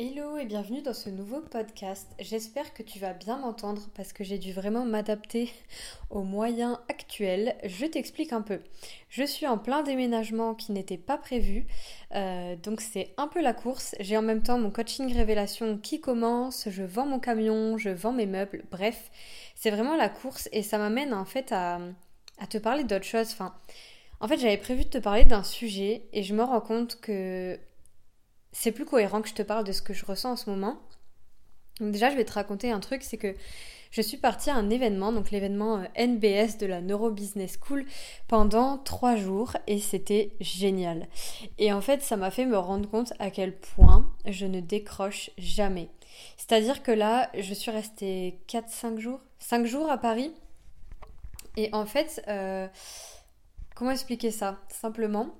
Hello et bienvenue dans ce nouveau podcast. J'espère que tu vas bien m'entendre parce que j'ai dû vraiment m'adapter aux moyens actuels. Je t'explique un peu. Je suis en plein déménagement qui n'était pas prévu, euh, donc c'est un peu la course. J'ai en même temps mon coaching révélation qui commence, je vends mon camion, je vends mes meubles, bref, c'est vraiment la course et ça m'amène en fait à, à te parler d'autre chose. Enfin, en fait j'avais prévu de te parler d'un sujet et je me rends compte que c'est plus cohérent que je te parle de ce que je ressens en ce moment. Donc déjà, je vais te raconter un truc, c'est que je suis partie à un événement, donc l'événement euh, NBS de la Neuro Business School, pendant trois jours et c'était génial. Et en fait, ça m'a fait me rendre compte à quel point je ne décroche jamais. C'est-à-dire que là, je suis restée 4-5 jours, 5 jours à Paris. Et en fait, euh, Comment expliquer ça Simplement,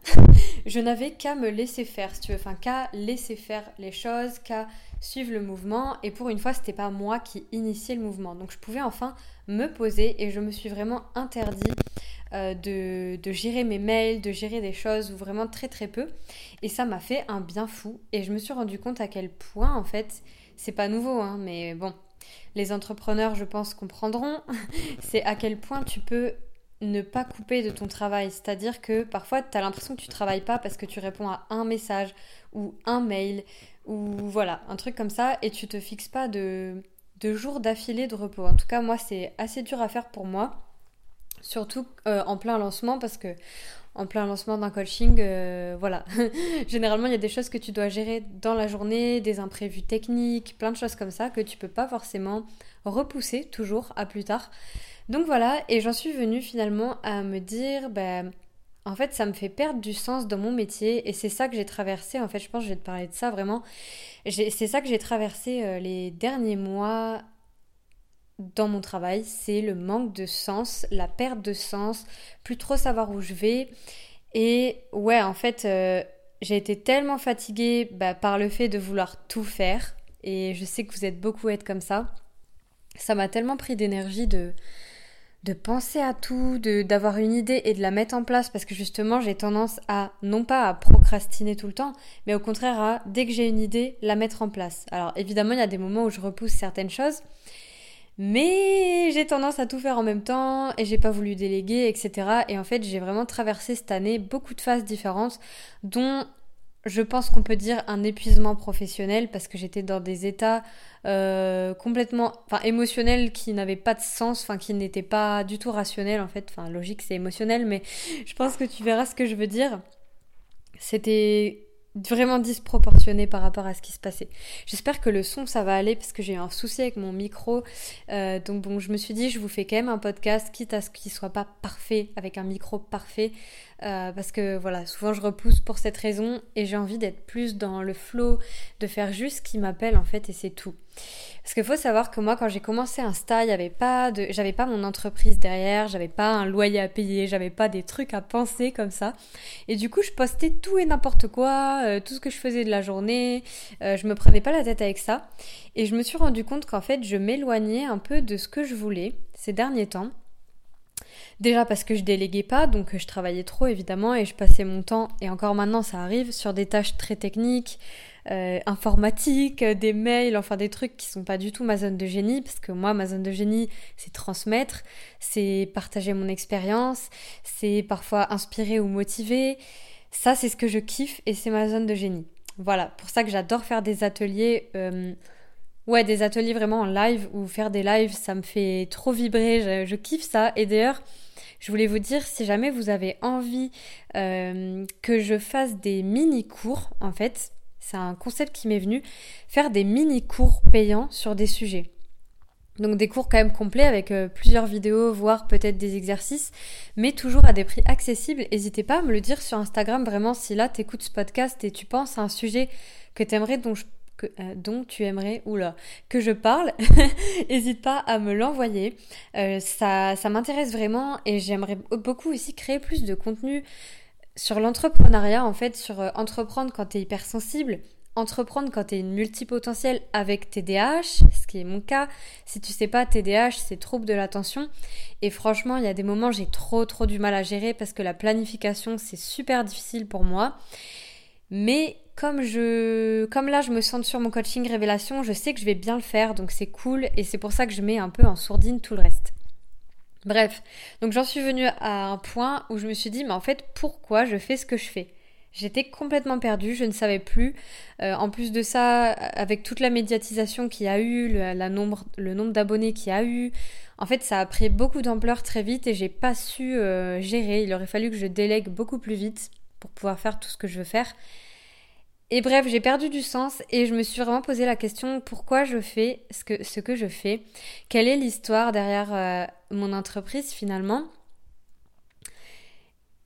je n'avais qu'à me laisser faire, si tu veux, enfin qu'à laisser faire les choses, qu'à suivre le mouvement. Et pour une fois, c'était pas moi qui initiais le mouvement. Donc je pouvais enfin me poser et je me suis vraiment interdit euh, de, gérer mes mails, de gérer des choses ou vraiment très très peu. Et ça m'a fait un bien fou. Et je me suis rendu compte à quel point, en fait, c'est pas nouveau, hein, mais bon, les entrepreneurs, je pense, comprendront. c'est à quel point tu peux ne pas couper de ton travail. C'est-à-dire que parfois, tu as l'impression que tu travailles pas parce que tu réponds à un message ou un mail ou voilà, un truc comme ça et tu te fixes pas de, de jours d'affilée de repos. En tout cas, moi, c'est assez dur à faire pour moi. Surtout euh, en plein lancement parce que en plein lancement d'un coaching, euh, voilà. Généralement, il y a des choses que tu dois gérer dans la journée, des imprévus techniques, plein de choses comme ça que tu peux pas forcément repousser toujours à plus tard. Donc voilà, et j'en suis venue finalement à me dire, ben, en fait, ça me fait perdre du sens dans mon métier, et c'est ça que j'ai traversé. En fait, je pense que je vais te parler de ça vraiment. C'est ça que j'ai traversé euh, les derniers mois dans mon travail, c'est le manque de sens, la perte de sens, plus trop savoir où je vais. Et ouais, en fait, euh, j'ai été tellement fatiguée bah, par le fait de vouloir tout faire. Et je sais que vous êtes beaucoup à être comme ça. Ça m'a tellement pris d'énergie de, de penser à tout, d'avoir une idée et de la mettre en place parce que justement j'ai tendance à non pas à procrastiner tout le temps, mais au contraire à dès que j'ai une idée la mettre en place. Alors évidemment il y a des moments où je repousse certaines choses, mais j'ai tendance à tout faire en même temps et j'ai pas voulu déléguer, etc. Et en fait j'ai vraiment traversé cette année beaucoup de phases différentes, dont je pense qu'on peut dire un épuisement professionnel parce que j'étais dans des états euh, complètement, enfin émotionnels qui n'avaient pas de sens, enfin qui n'étaient pas du tout rationnels en fait. Enfin logique c'est émotionnel, mais je pense que tu verras ce que je veux dire. C'était vraiment disproportionné par rapport à ce qui se passait. J'espère que le son ça va aller parce que j'ai un souci avec mon micro. Euh, donc bon, je me suis dit je vous fais quand même un podcast quitte à ce qu'il soit pas parfait avec un micro parfait euh, parce que voilà, souvent je repousse pour cette raison et j'ai envie d'être plus dans le flow, de faire juste ce qui m'appelle en fait et c'est tout. Parce qu'il faut savoir que moi quand j'ai commencé Insta, il pas j'avais pas mon entreprise derrière, j'avais pas un loyer à payer, j'avais pas des trucs à penser comme ça. Et du coup, je postais tout et n'importe quoi, euh, tout ce que je faisais de la journée, euh, je me prenais pas la tête avec ça et je me suis rendu compte qu'en fait, je m'éloignais un peu de ce que je voulais ces derniers temps. Déjà parce que je déléguais pas, donc je travaillais trop évidemment et je passais mon temps, et encore maintenant ça arrive, sur des tâches très techniques, euh, informatiques, des mails, enfin des trucs qui sont pas du tout ma zone de génie, parce que moi ma zone de génie c'est transmettre, c'est partager mon expérience, c'est parfois inspirer ou motiver. Ça c'est ce que je kiffe et c'est ma zone de génie. Voilà, pour ça que j'adore faire des ateliers. Euh, ouais, des ateliers vraiment en live ou faire des lives, ça me fait trop vibrer, je kiffe ça. Et d'ailleurs, je voulais vous dire, si jamais vous avez envie euh, que je fasse des mini-cours, en fait, c'est un concept qui m'est venu, faire des mini-cours payants sur des sujets. Donc des cours quand même complets avec euh, plusieurs vidéos, voire peut-être des exercices, mais toujours à des prix accessibles. N'hésitez pas à me le dire sur Instagram vraiment si là tu écoutes ce podcast et tu penses à un sujet que tu aimerais dont je euh, dont tu aimerais oula, que je parle, n'hésite pas à me l'envoyer. Euh, ça ça m'intéresse vraiment et j'aimerais beaucoup aussi créer plus de contenu sur l'entrepreneuriat, en fait, sur euh, entreprendre quand tu es hypersensible, entreprendre quand tu es une multipotentielle avec TDAH, ce qui est mon cas. Si tu sais pas, TDAH, c'est trouble de l'attention. Et franchement, il y a des moments, j'ai trop, trop du mal à gérer parce que la planification, c'est super difficile pour moi. Mais comme là je me sens sur mon coaching révélation, je sais que je vais bien le faire donc c'est cool et c'est pour ça que je mets un peu en sourdine tout le reste. Bref, donc j'en suis venue à un point où je me suis dit mais en fait pourquoi je fais ce que je fais? J'étais complètement perdue, je ne savais plus. Euh, en plus de ça, avec toute la médiatisation qu'il y a eu, le, nombre, le nombre d'abonnés qu'il y a eu, en fait, ça a pris beaucoup d'ampleur très vite et j'ai pas su euh, gérer. Il aurait fallu que je délègue beaucoup plus vite pour pouvoir faire tout ce que je veux faire. Et bref, j'ai perdu du sens et je me suis vraiment posé la question pourquoi je fais ce que, je fais? Quelle est l'histoire derrière euh, mon entreprise finalement?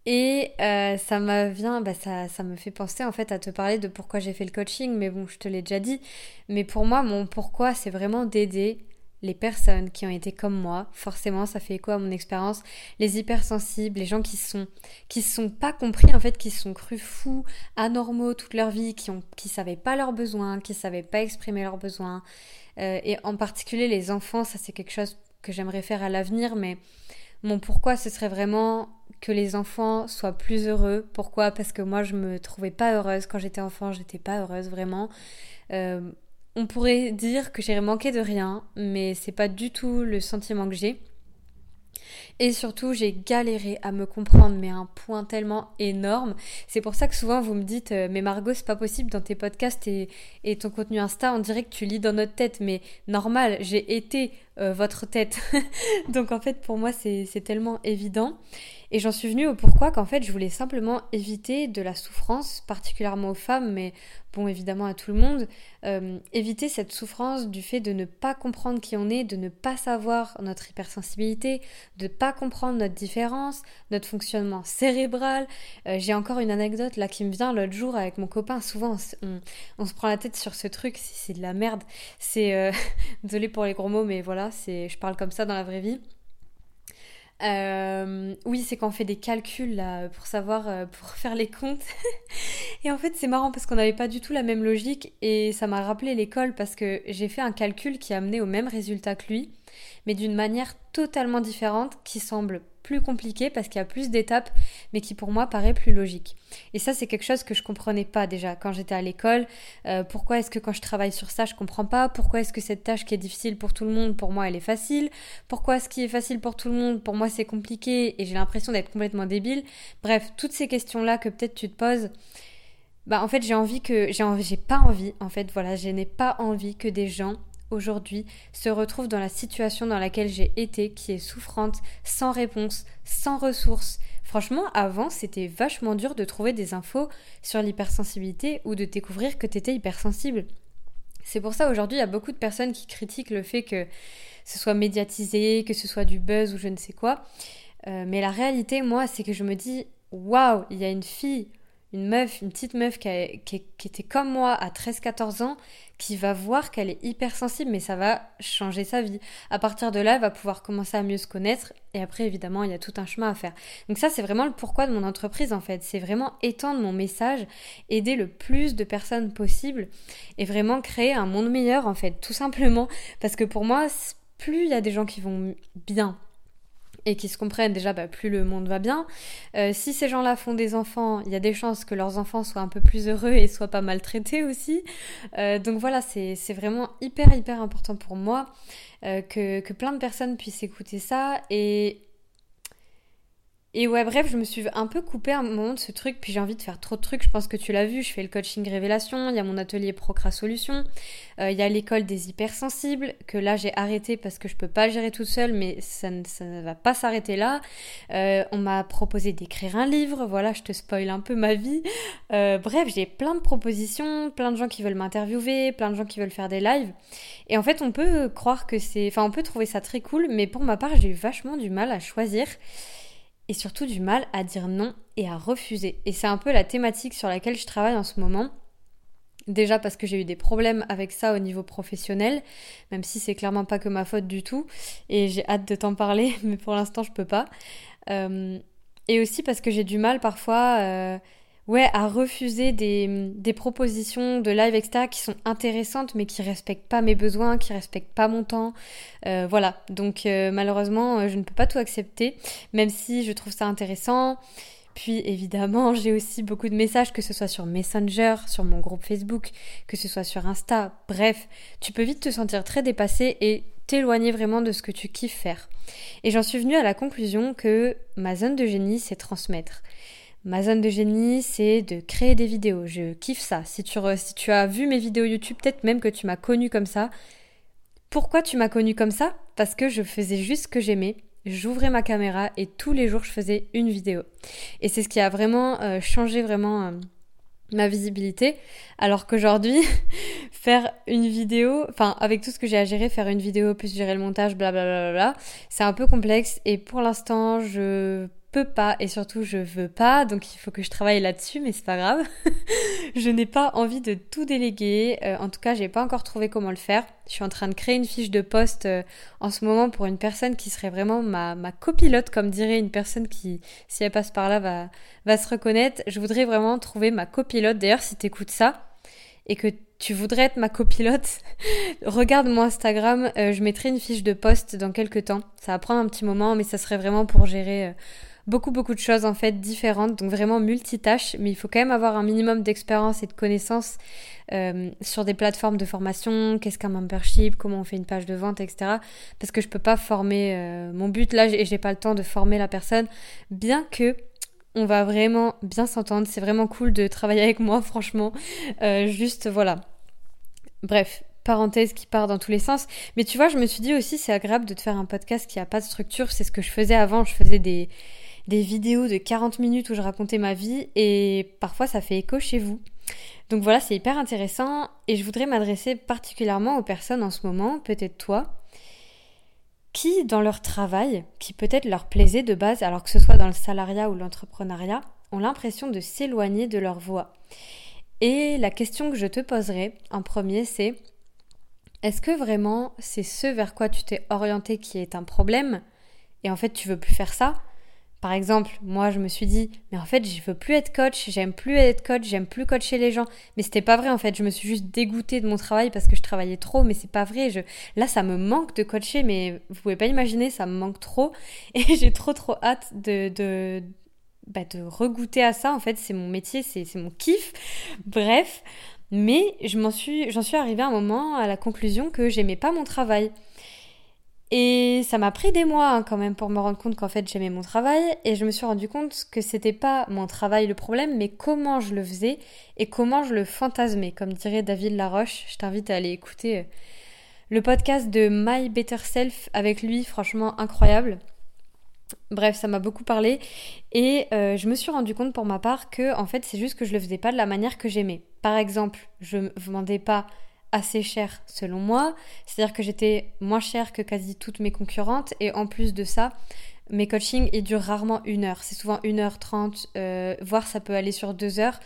Et euh, ça me vient, bah ça, ça me fait penser en fait à te parler de pourquoi j'ai fait le coaching, mais bon, je te l'ai déjà dit. Mais pour moi, mon pourquoi, c'est vraiment d'aider les personnes qui ont été comme moi, forcément ça fait écho à mon expérience, les hypersensibles, les gens qui sont qui sont pas compris en fait, qui sont crus fous, anormaux toute leur vie, qui ont qui savaient pas leurs besoins, qui savaient pas exprimer leurs besoins, euh, et en particulier les enfants, ça c'est quelque chose que j'aimerais faire à l'avenir, mais mon pourquoi ce serait vraiment que les enfants soient plus heureux. Pourquoi? Parce que moi je me trouvais pas heureuse quand j'étais enfant, j'étais pas heureuse vraiment. Euh, on pourrait dire que j'ai manqué de rien, mais c'est pas du tout le sentiment que j'ai. Et surtout, j'ai galéré à me comprendre, mais un point tellement énorme. C'est pour ça que souvent vous me dites, euh, mais Margot, c'est pas possible dans tes podcasts et, et, ton contenu Insta, on dirait que tu lis dans notre tête, mais normal, j'ai été euh, votre tête. Donc en fait, pour moi, c'est tellement évident. Et j'en suis venue au pourquoi qu'en fait, je voulais simplement éviter de la souffrance, particulièrement aux femmes, mais bon, évidemment à tout le monde, euh, éviter cette souffrance du fait de ne pas comprendre qui on est, de ne pas savoir notre hypersensibilité, de ne pas comprendre notre différence, notre fonctionnement cérébral. Euh, j'ai encore une anecdote là qui me vient l'autre jour avec mon copain. Souvent, on, se prend la tête sur ce truc, c'est de la merde. C'est, euh... désolé pour les gros mots, mais voilà, je parle comme ça dans la vraie vie. Euh, oui, c'est qu'on fait des calculs là pour savoir, euh, pour faire les comptes. et en fait, c'est marrant parce qu'on n'avait pas du tout la même logique et ça m'a rappelé l'école parce que j'ai fait un calcul qui a amené au même résultat que lui, mais d'une manière totalement différente qui semble plus compliqué parce qu'il y a plus d'étapes, mais qui pour moi paraît plus logique. Et ça, c'est quelque chose que je comprenais pas déjà quand j'étais à l'école. Euh, pourquoi est-ce que quand je travaille sur ça, je comprends pas? Pourquoi est-ce que cette tâche qui est difficile pour tout le monde, pour moi, elle est facile? Pourquoi ce qui est facile pour tout le monde, pour moi, c'est compliqué et j'ai l'impression d'être complètement débile? Bref, toutes ces questions-là que peut-être tu te poses. Bah en fait j'ai envie que j'ai j'ai pas envie en fait voilà je n'ai pas envie que des gens aujourd'hui se retrouve dans la situation dans laquelle j'ai été, qui est souffrante, sans réponse, sans ressources. Franchement, avant, c'était vachement dur de trouver des infos sur l'hypersensibilité ou de découvrir que tu étais hypersensible. C'est pour ça aujourd'hui, il y a beaucoup de personnes qui critiquent le fait que ce soit médiatisé, que ce soit du buzz ou je ne sais quoi. Euh, mais la réalité, moi, c'est que je me dis, waouh, il y a une fille une meuf, une petite meuf qui, était comme moi à 13-14 ans, qui va voir qu'elle est hypersensible, mais ça va changer sa vie. À partir de là, elle va pouvoir commencer à mieux se connaître, et après, évidemment, il y a tout un chemin à faire. Donc ça, c'est vraiment le pourquoi de mon entreprise, en fait. C'est vraiment étendre mon message, aider le plus de personnes possible, et vraiment créer un monde meilleur, en fait, tout simplement. Parce que pour moi, plus il y a des gens qui vont bien, et qui se comprennent, déjà, bah, plus le monde va bien. Euh, si ces gens-là font des enfants, il y a des chances que leurs enfants soient un peu plus heureux et soient pas maltraités aussi. Euh, donc voilà, c'est vraiment hyper, hyper important pour moi euh, que, que plein de personnes puissent écouter ça et et ouais, bref, je me suis un peu coupée à un moment de ce truc, puis j'ai envie de faire trop de trucs. Je pense que tu l'as vu, je fais le coaching révélation, il y a mon atelier Procra Solution, euh, il y a l'école des hypersensibles, que là j'ai arrêté parce que je peux pas gérer toute seule, mais ça ne, va pas s'arrêter là. Euh, on m'a proposé d'écrire un livre, voilà, je te spoil un peu ma vie. Euh, bref, j'ai plein de propositions, plein de gens qui veulent m'interviewer, plein de gens qui veulent faire des lives. Et en fait, on peut croire que c'est. Enfin, on peut trouver ça très cool, mais pour ma part, j'ai eu vachement du mal à choisir et surtout du mal à dire non et à refuser. Et c'est un peu la thématique sur laquelle je travaille en ce moment. Déjà parce que j'ai eu des problèmes avec ça au niveau professionnel, même si c'est clairement pas que ma faute du tout, et j'ai hâte de t'en parler, mais pour l'instant je peux pas. Euh, et aussi parce que j'ai du mal parfois euh, ouais, à refuser des, des, propositions de live, etc., qui sont intéressantes, mais qui respectent pas mes besoins, qui respectent pas mon temps. Euh, voilà. Donc, euh, malheureusement, euh, je ne peux pas tout accepter, même si je trouve ça intéressant. Puis évidemment, j'ai aussi beaucoup de messages, que ce soit sur Messenger, sur mon groupe Facebook, que ce soit sur Insta. Bref, tu peux vite te sentir très dépassé et t'éloigner vraiment de ce que tu kiffes faire. Et j'en suis venue à la conclusion que ma zone de génie, c'est transmettre. Ma zone de génie, c'est de créer des vidéos. Je kiffe ça. Si tu, as vu mes vidéos YouTube, peut-être même que tu m'as connu comme ça. Pourquoi tu m'as connu comme ça? Parce que je faisais juste ce que j'aimais j'ouvrais ma caméra et tous les jours je faisais une vidéo. Et c'est ce qui a vraiment euh, changé vraiment euh, ma visibilité. Alors qu'aujourd'hui, faire une vidéo, enfin avec tout ce que j'ai à gérer, faire une vidéo plus gérer le montage, blablabla, c'est un peu complexe et pour l'instant je peux pas et surtout je veux pas, donc il faut que je travaille là-dessus, mais c'est pas grave. je n'ai pas envie de tout déléguer. Euh, en tout cas, j'ai pas encore trouvé comment le faire. Je suis en train de créer une fiche de poste euh, en ce moment pour une personne qui serait vraiment ma, ma copilote, comme dirait une personne qui, si elle passe par là, va, va se reconnaître. Je voudrais vraiment trouver ma copilote. D'ailleurs, si t'écoutes ça et que tu voudrais être ma copilote, regarde mon Instagram, euh, je mettrai une fiche de poste dans quelques temps. Ça va prendre un petit moment, mais ça serait vraiment pour gérer beaucoup beaucoup de choses en fait différentes, donc vraiment multitâches, mais il faut quand même avoir un minimum d'expérience et de connaissances euh, sur des plateformes de formation, qu'est-ce qu'un membership, comment on fait une page de vente, etc. Parce que je peux pas former euh, mon but là et j'ai pas le temps de former la personne, bien que on va vraiment bien s'entendre, c'est vraiment cool de travailler avec moi franchement, euh, juste voilà. Bref, parenthèse qui part dans tous les sens. Mais tu vois, je me suis dit aussi, c'est agréable de te faire un podcast qui a pas de structure. C'est ce que je faisais avant. Je faisais des, des vidéos de 40 minutes où je racontais ma vie et parfois ça fait écho chez vous. Donc voilà, c'est hyper intéressant et je voudrais m'adresser particulièrement aux personnes en ce moment, peut-être toi, qui dans leur travail, qui peut-être leur plaisait de base, alors que ce soit dans le salariat ou l'entrepreneuriat, ont l'impression de s'éloigner de leur voix. Et la question que je te poserai en premier, c'est est-ce que vraiment c'est ce vers quoi tu t'es orienté qui est un problème? Et en fait tu veux plus faire ça? Par exemple, moi, je me suis dit, mais en fait, je veux plus être coach, j'aime plus être coach, j'aime plus coacher les gens. Mais c'était pas vrai, en fait. Je me suis juste dégoûtée de mon travail parce que je travaillais trop, mais c'est pas vrai. Je... Là, ça me manque de coacher, mais vous pouvez pas imaginer, ça me manque trop. Et j'ai trop, trop hâte de, de, bah, de regoûter à ça. En fait, c'est mon métier, c'est mon kiff. Bref. Mais je j'en suis arrivée à un moment à la conclusion que j'aimais pas mon travail. Et ça m'a pris des mois hein, quand même pour me rendre compte qu'en fait j'aimais mon travail et je me suis rendu compte que c'était pas mon travail le problème mais comment je le faisais et comment je le fantasmais. Comme dirait David Laroche, je t'invite à aller écouter euh, le podcast de My Better Self avec lui, franchement incroyable. Bref, ça m'a beaucoup parlé et euh, je me suis rendu compte pour ma part que en fait c'est juste que je le faisais pas de la manière que j'aimais. Par exemple, je ne vendais pas assez cher selon moi, c'est-à-dire que j'étais moins cher que quasi toutes mes concurrentes et en plus de ça, mes coachings ils durent rarement une heure, c'est souvent une heure trente, euh, voire ça peut aller sur deux heures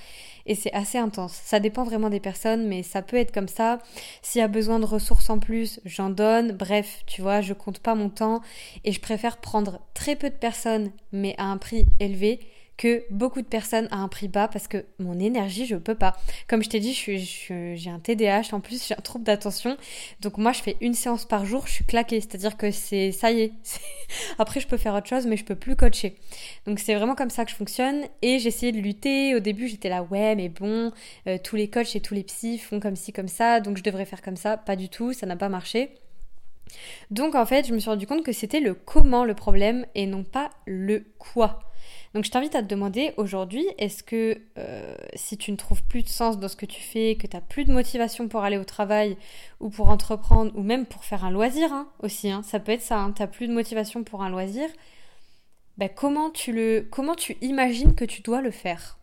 et c'est assez intense. Ça dépend vraiment des personnes, mais ça peut être comme ça. S'il y a besoin de ressources en plus, j'en donne. Bref, tu vois, je compte pas mon temps et je préfère prendre très peu de personnes mais à un prix élevé que beaucoup de personnes à un prix bas parce que mon énergie, je peux pas. Comme je t'ai dit, j'ai un TDAH en plus, j'ai un trouble d'attention. Donc moi, je fais une séance par jour, je suis claquée. C'est-à-dire que c'est ça y est. Après, je peux faire autre chose, mais je peux plus coacher. Donc c'est vraiment comme ça que je fonctionne. Et j'ai essayé de lutter. Au début, j'étais là, ouais, mais bon, euh, tous les coachs et tous les psys font comme ci, comme ça, donc je devrais faire comme ça. Pas du tout, ça n'a pas marché. Donc en fait, je me suis rendu compte que c'était le comment le problème et non pas le quoi. Donc je t'invite à te demander aujourd'hui, est-ce que euh, si tu ne trouves plus de sens dans ce que tu fais, que tu n'as plus de motivation pour aller au travail ou pour entreprendre ou même pour faire un loisir hein, aussi, hein, ça peut être ça, hein, tu n'as plus de motivation pour un loisir, ben, comment, tu le, comment tu imagines que tu dois le faire?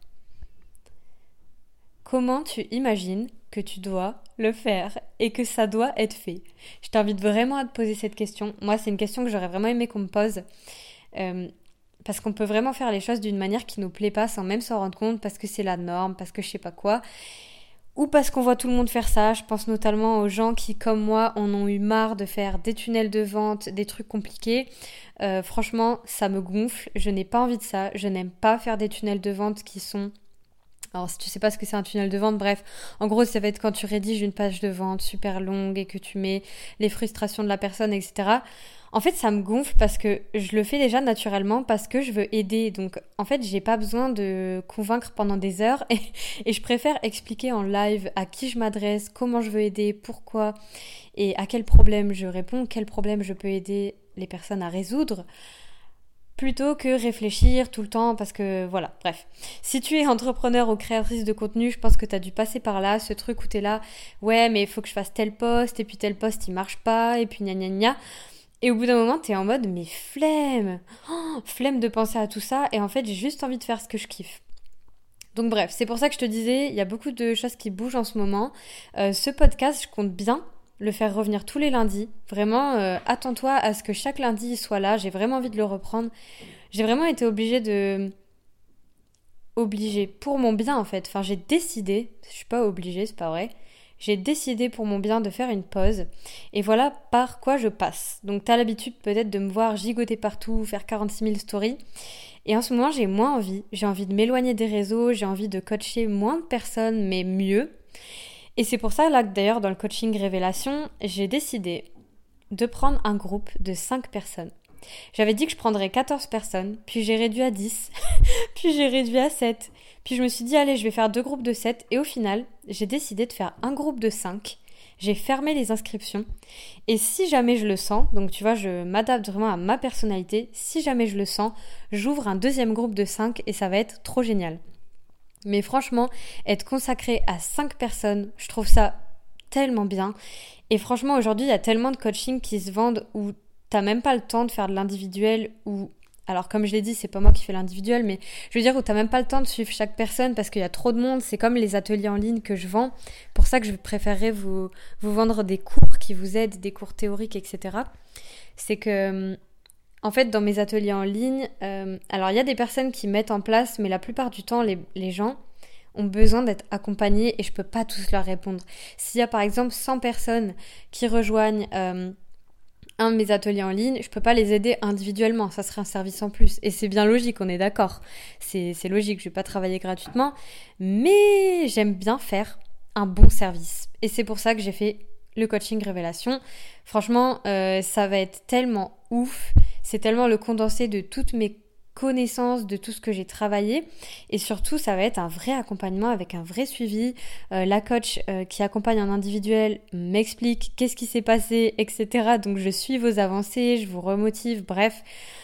Comment tu imagines que tu dois le faire et que ça doit être fait? Je t'invite vraiment à te poser cette question. Moi, c'est une question que j'aurais vraiment aimé qu'on me pose. Euh, parce qu'on peut vraiment faire les choses d'une manière qui nous plaît pas sans même s'en rendre compte parce que c'est la norme, parce que je sais pas quoi. Ou parce qu'on voit tout le monde faire ça. Je pense notamment aux gens qui, comme moi, en ont eu marre de faire des tunnels de vente, des trucs compliqués. Euh, franchement, ça me gonfle. Je n'ai pas envie de ça. Je n'aime pas faire des tunnels de vente qui sont alors si tu sais pas ce que c'est un tunnel de vente, bref, en gros ça va être quand tu rédiges une page de vente super longue et que tu mets les frustrations de la personne, etc. en fait, ça me gonfle parce que je le fais déjà naturellement parce que je veux aider. Donc, en fait, j'ai pas besoin de convaincre pendant des heures et, je préfère expliquer en live à qui je m'adresse, comment je veux aider, pourquoi et à quel problème je réponds, quel problème je peux aider les personnes à résoudre plutôt que réfléchir tout le temps parce que voilà, bref. Si tu es entrepreneur ou créatrice de contenu, je pense que tu as dû passer par là, ce truc où tu es là, ouais, mais il faut que je fasse tel poste et puis tel poste il marche pas et puis gna gna gna. Et au bout d'un moment, t'es en mode, mais flemme oh, Flemme de penser à tout ça, et en fait, j'ai juste envie de faire ce que je kiffe. Donc bref, c'est pour ça que je te disais, il y a beaucoup de choses qui bougent en ce moment. Euh, ce podcast, je compte bien le faire revenir tous les lundis. Vraiment, euh, attends-toi à ce que chaque lundi soit là. J'ai vraiment envie de le reprendre. J'ai vraiment été obligée de... Obligée pour mon bien en fait. Enfin, j'ai décidé, je suis pas obligée, c'est pas vrai j'ai décidé pour mon bien de faire une pause. Et voilà par quoi je passe. Donc t'as l'habitude peut-être de me voir gigoter partout, faire 46 000 stories. Et en ce moment, j'ai moins envie. J'ai envie de m'éloigner des réseaux, j'ai envie de coacher moins de personnes, mais mieux. Et c'est pour ça, là, d'ailleurs, dans le coaching révélation, j'ai décidé de prendre un groupe de 5 personnes. J'avais dit que je prendrais 14 personnes, puis j'ai réduit à 10, puis j'ai réduit à 7, puis je me suis dit, allez, je vais faire deux groupes de 7. Et au final, j'ai décidé de faire un groupe de 5. J'ai fermé les inscriptions. Et si jamais je le sens, donc tu vois, je m'adapte vraiment à ma personnalité. Si jamais je le sens, j'ouvre un deuxième groupe de 5 et ça va être trop génial. Mais franchement, être consacré à 5 personnes, je trouve ça tellement bien. Et franchement, aujourd'hui, il y a tellement de coaching qui se vendent où t'as même pas le temps de faire de l'individuel ou alors comme je l'ai dit, c'est pas moi qui fais l'individuel, mais je veux dire où t'as même pas le temps de suivre chaque personne parce qu'il y a trop de monde. C'est comme les ateliers en ligne que je vends. Pour ça que je préférerais vous, vous vendre des cours qui vous aident, des cours théoriques, etc. C'est que en fait, dans mes ateliers en ligne, euh, alors il y a des personnes qui mettent en place, mais la plupart du temps, les, les gens ont besoin d'être accompagnés et je peux pas tous leur répondre. S'il y a par exemple 100 personnes qui rejoignent euh, un de mes ateliers en ligne, je peux pas les aider individuellement, ça serait un service en plus. Et c'est bien logique, on est d'accord. C'est logique, je vais pas travailler gratuitement, mais j'aime bien faire un bon service. Et c'est pour ça que j'ai fait le coaching révélation. Franchement, euh, ça va être tellement ouf. C'est tellement le condensé de toutes mes connaissance de tout ce que j'ai travaillé et surtout ça va être un vrai accompagnement avec un vrai suivi. Euh, la coach euh, qui accompagne en individuel m'explique qu'est-ce qui s'est passé, etc. Donc je suis vos avancées, je vous remotive, bref,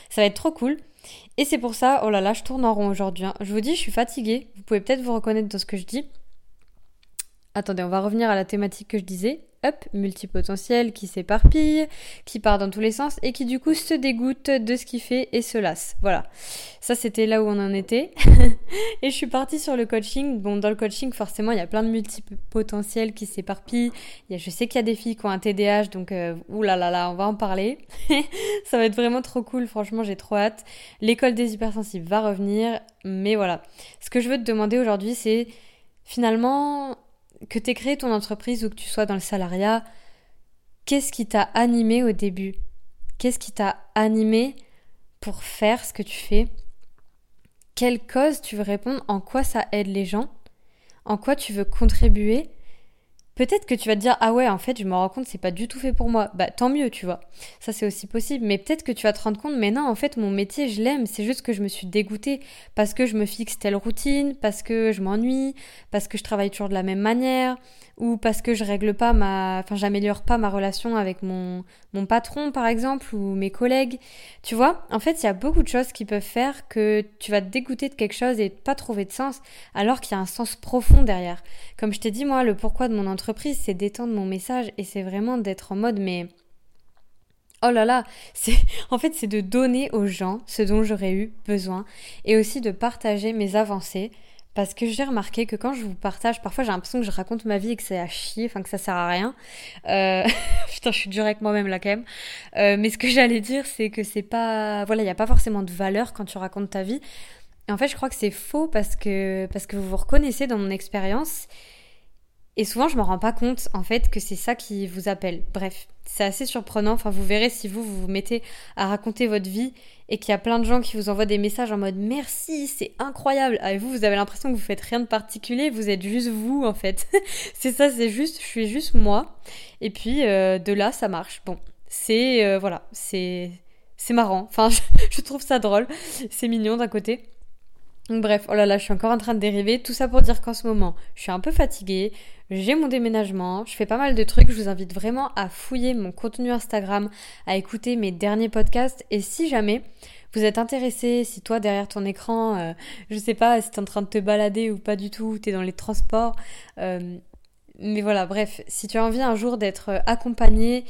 ça va être trop cool. Et c'est pour ça, oh là là, je tourne en rond aujourd'hui. Hein. Je vous dis, je suis fatiguée. Vous pouvez peut-être vous reconnaître dans ce que je dis. Attendez, on va revenir à la thématique que je disais up, multipotentiel, qui s'éparpille, qui part dans tous les sens et qui du coup se dégoûte de ce qu'il fait et se lasse. Voilà. Ça c'était là où on en était. et je suis partie sur le coaching. Bon, dans le coaching, forcément, il y a plein de multipotentiels qui s'éparpillent. je sais qu'il y a des filles qui ont un TDAH, donc euh, oulala, on va en parler. Ça va être vraiment trop cool, franchement, j'ai trop hâte. L'école des hypersensibles va revenir, mais voilà. Ce que je veux te demander aujourd'hui, c'est finalement que tu aies créé ton entreprise ou que tu sois dans le salariat, qu'est-ce qui t'a animé au début? Qu'est-ce qui t'a animé pour faire ce que tu fais? Quelle cause tu veux répondre? En quoi ça aide les gens? En quoi tu veux contribuer? Peut-être que tu vas te dire ah ouais en fait je me rends compte c'est pas du tout fait pour moi. Bah tant mieux tu vois. Ça c'est aussi possible. Mais peut-être que tu vas te rendre compte mais non en fait mon métier je l'aime. C'est juste que je me suis dégoûtée parce que je me fixe telle routine, parce que je m'ennuie, parce que je travaille toujours de la même manière, ou parce que je règle pas ma, enfin j'améliore pas ma relation avec mon mon patron par exemple ou mes collègues. Tu vois, en fait il y a beaucoup de choses qui peuvent faire que tu vas te dégoûter de quelque chose et pas trouver de sens, alors qu'il y a un sens profond derrière. Comme je t'ai dit moi, le pourquoi de mon entreprise, c'est d'étendre mon message et c'est vraiment d'être en mode mais Oh là là, c'est en fait c'est de donner aux gens ce dont j'aurais eu besoin et aussi de partager mes avancées parce que j'ai remarqué que quand je vous partage, parfois j'ai l'impression que je raconte ma vie et que c'est à chier, enfin que ça sert à rien. Euh... Putain, je suis dure avec moi-même là quand même. Euh, mais ce que j'allais dire, c'est que c'est pas, voilà, il n'y a pas forcément de valeur quand tu racontes ta vie. Et en fait, je crois que c'est faux parce que parce que vous vous reconnaissez dans mon expérience. Et souvent, je me rends pas compte en fait que c'est ça qui vous appelle. Bref, c'est assez surprenant. Enfin, vous verrez si vous vous, vous mettez à raconter votre vie et qu'il y a plein de gens qui vous envoient des messages en mode merci, c'est incroyable. Ah, et vous, vous avez l'impression que vous faites rien de particulier, vous êtes juste vous en fait. c'est ça, c'est juste, je suis juste moi. Et puis euh, de là, ça marche. Bon, c'est euh, voilà, c'est c'est marrant. Enfin, je, trouve ça drôle, c'est mignon d'un côté. Donc bref, oh là là, je suis encore en train de dériver. Tout ça pour dire qu'en ce moment, je suis un peu fatiguée. J'ai mon déménagement, je fais pas mal de trucs. Je vous invite vraiment à fouiller mon contenu Instagram, à écouter mes derniers podcasts. Et si jamais vous êtes intéressé, si toi derrière ton écran, euh, je sais pas si t'es en train de te balader ou pas du tout, t'es dans les transports, euh, mais voilà, bref, si tu as envie un jour d'être euh, accompagné,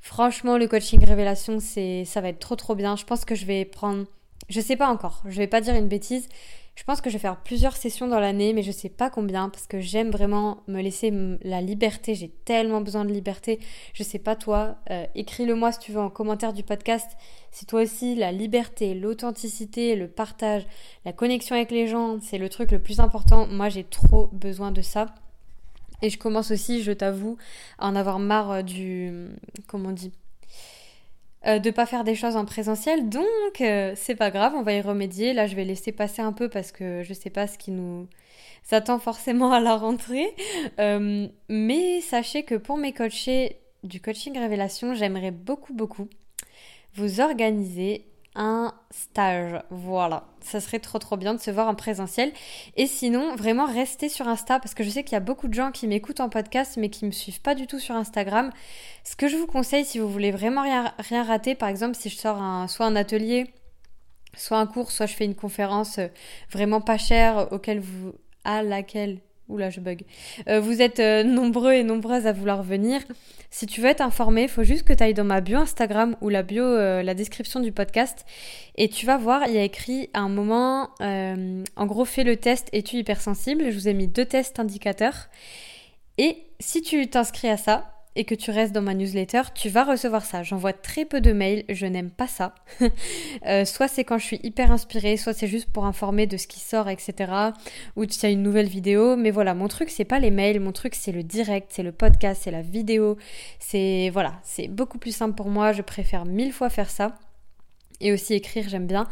franchement, le coaching révélation, c'est, ça va être trop trop bien. Je pense que je vais prendre, je sais pas encore, je vais pas dire une bêtise. Je pense que je vais faire plusieurs sessions dans l'année, mais je sais pas combien parce que j'aime vraiment me laisser la liberté. J'ai tellement besoin de liberté. Je sais pas toi. Euh, écris-le moi si tu veux en commentaire du podcast. Si toi aussi la liberté, l'authenticité, le partage, la connexion avec les gens, c'est le truc le plus important. Moi, j'ai trop besoin de ça. Et je commence aussi, je t'avoue, à en avoir marre euh, du. Comment on dit euh, de pas faire des choses en présentiel. Donc, euh, c'est pas grave, on va y remédier. Là, je vais laisser passer un peu parce que je sais pas ce qui nous attend forcément à la rentrée. mais sachez que pour mes coachés du coaching révélation, j'aimerais beaucoup, beaucoup vous organiser un stage. Voilà, ça serait trop trop bien de se voir en présentiel. Et sinon, vraiment restez sur Insta parce que je sais qu'il y a beaucoup de gens qui m'écoutent en podcast mais qui me suivent pas du tout sur Instagram. Ce que je vous conseille si vous voulez vraiment rien, rien rater, par exemple si je sors soit un atelier, soit un cours, soit je fais une conférence euh, vraiment pas chère auquel vous à laquelle Oula, je bug. Euh, vous êtes euh, nombreux et nombreuses à vouloir venir. Si tu veux être informé, il faut juste que tu ailles dans ma bio Instagram ou la bio, euh, la description du podcast. Et tu vas voir, il y a écrit à un moment, en gros, fais le test es-tu hypersensible? Je vous ai mis deux tests indicateurs. Et si tu t'inscris à ça, et que tu restes dans ma newsletter, tu vas recevoir ça. J'envoie très peu de mails, je n'aime pas ça. Euh, soit c'est quand je suis hyper inspirée, soit c'est juste pour informer de ce qui sort, etc. Ou tu as une nouvelle vidéo. Mais voilà, mon truc c'est pas les mails, mon truc c'est le direct, c'est le podcast, c'est la vidéo. C'est voilà, c'est beaucoup plus simple pour moi. Je préfère mille fois faire ça. Et aussi écrire, j'aime bien.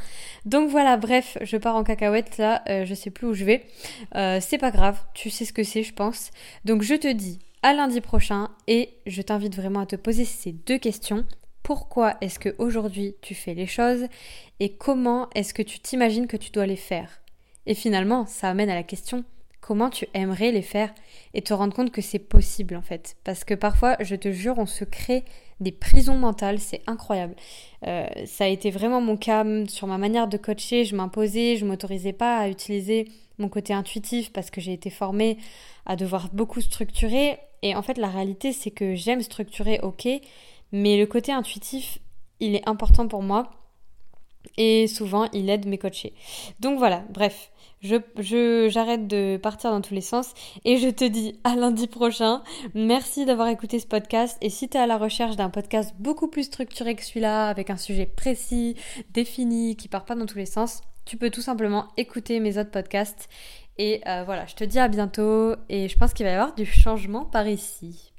Donc voilà, bref, je pars en cacahuète là, euh, je sais plus où je vais. Euh, c'est pas grave, tu sais ce que c'est, je pense. Donc je te dis à lundi prochain et je t'invite vraiment à te poser ces deux questions. Pourquoi est-ce que aujourd'hui tu fais les choses et comment est-ce que tu t'imagines que tu dois les faire? Et finalement, ça amène à la question comment tu aimerais les faire et te rendre compte que c'est possible en fait? Parce que parfois, je te jure, on se crée des prisons mentales, c'est incroyable. Euh, ça a été vraiment mon cas sur ma manière de coacher, je m'imposais, je m'autorisais pas à utiliser mon côté intuitif parce que j'ai été formée à devoir beaucoup structurer et en fait, la réalité, c'est que j'aime structurer, ok, mais le côté intuitif, il est important pour moi. Et souvent, il aide mes coachés. Donc voilà, bref, je, j'arrête de partir dans tous les sens et je te dis à lundi prochain. Merci d'avoir écouté ce podcast. Et si tu es à la recherche d'un podcast beaucoup plus structuré que celui-là, avec un sujet précis, défini, qui part pas dans tous les sens, tu peux tout simplement écouter mes autres podcasts et euh, voilà, je te dis à bientôt et je pense qu'il va y avoir du changement par ici.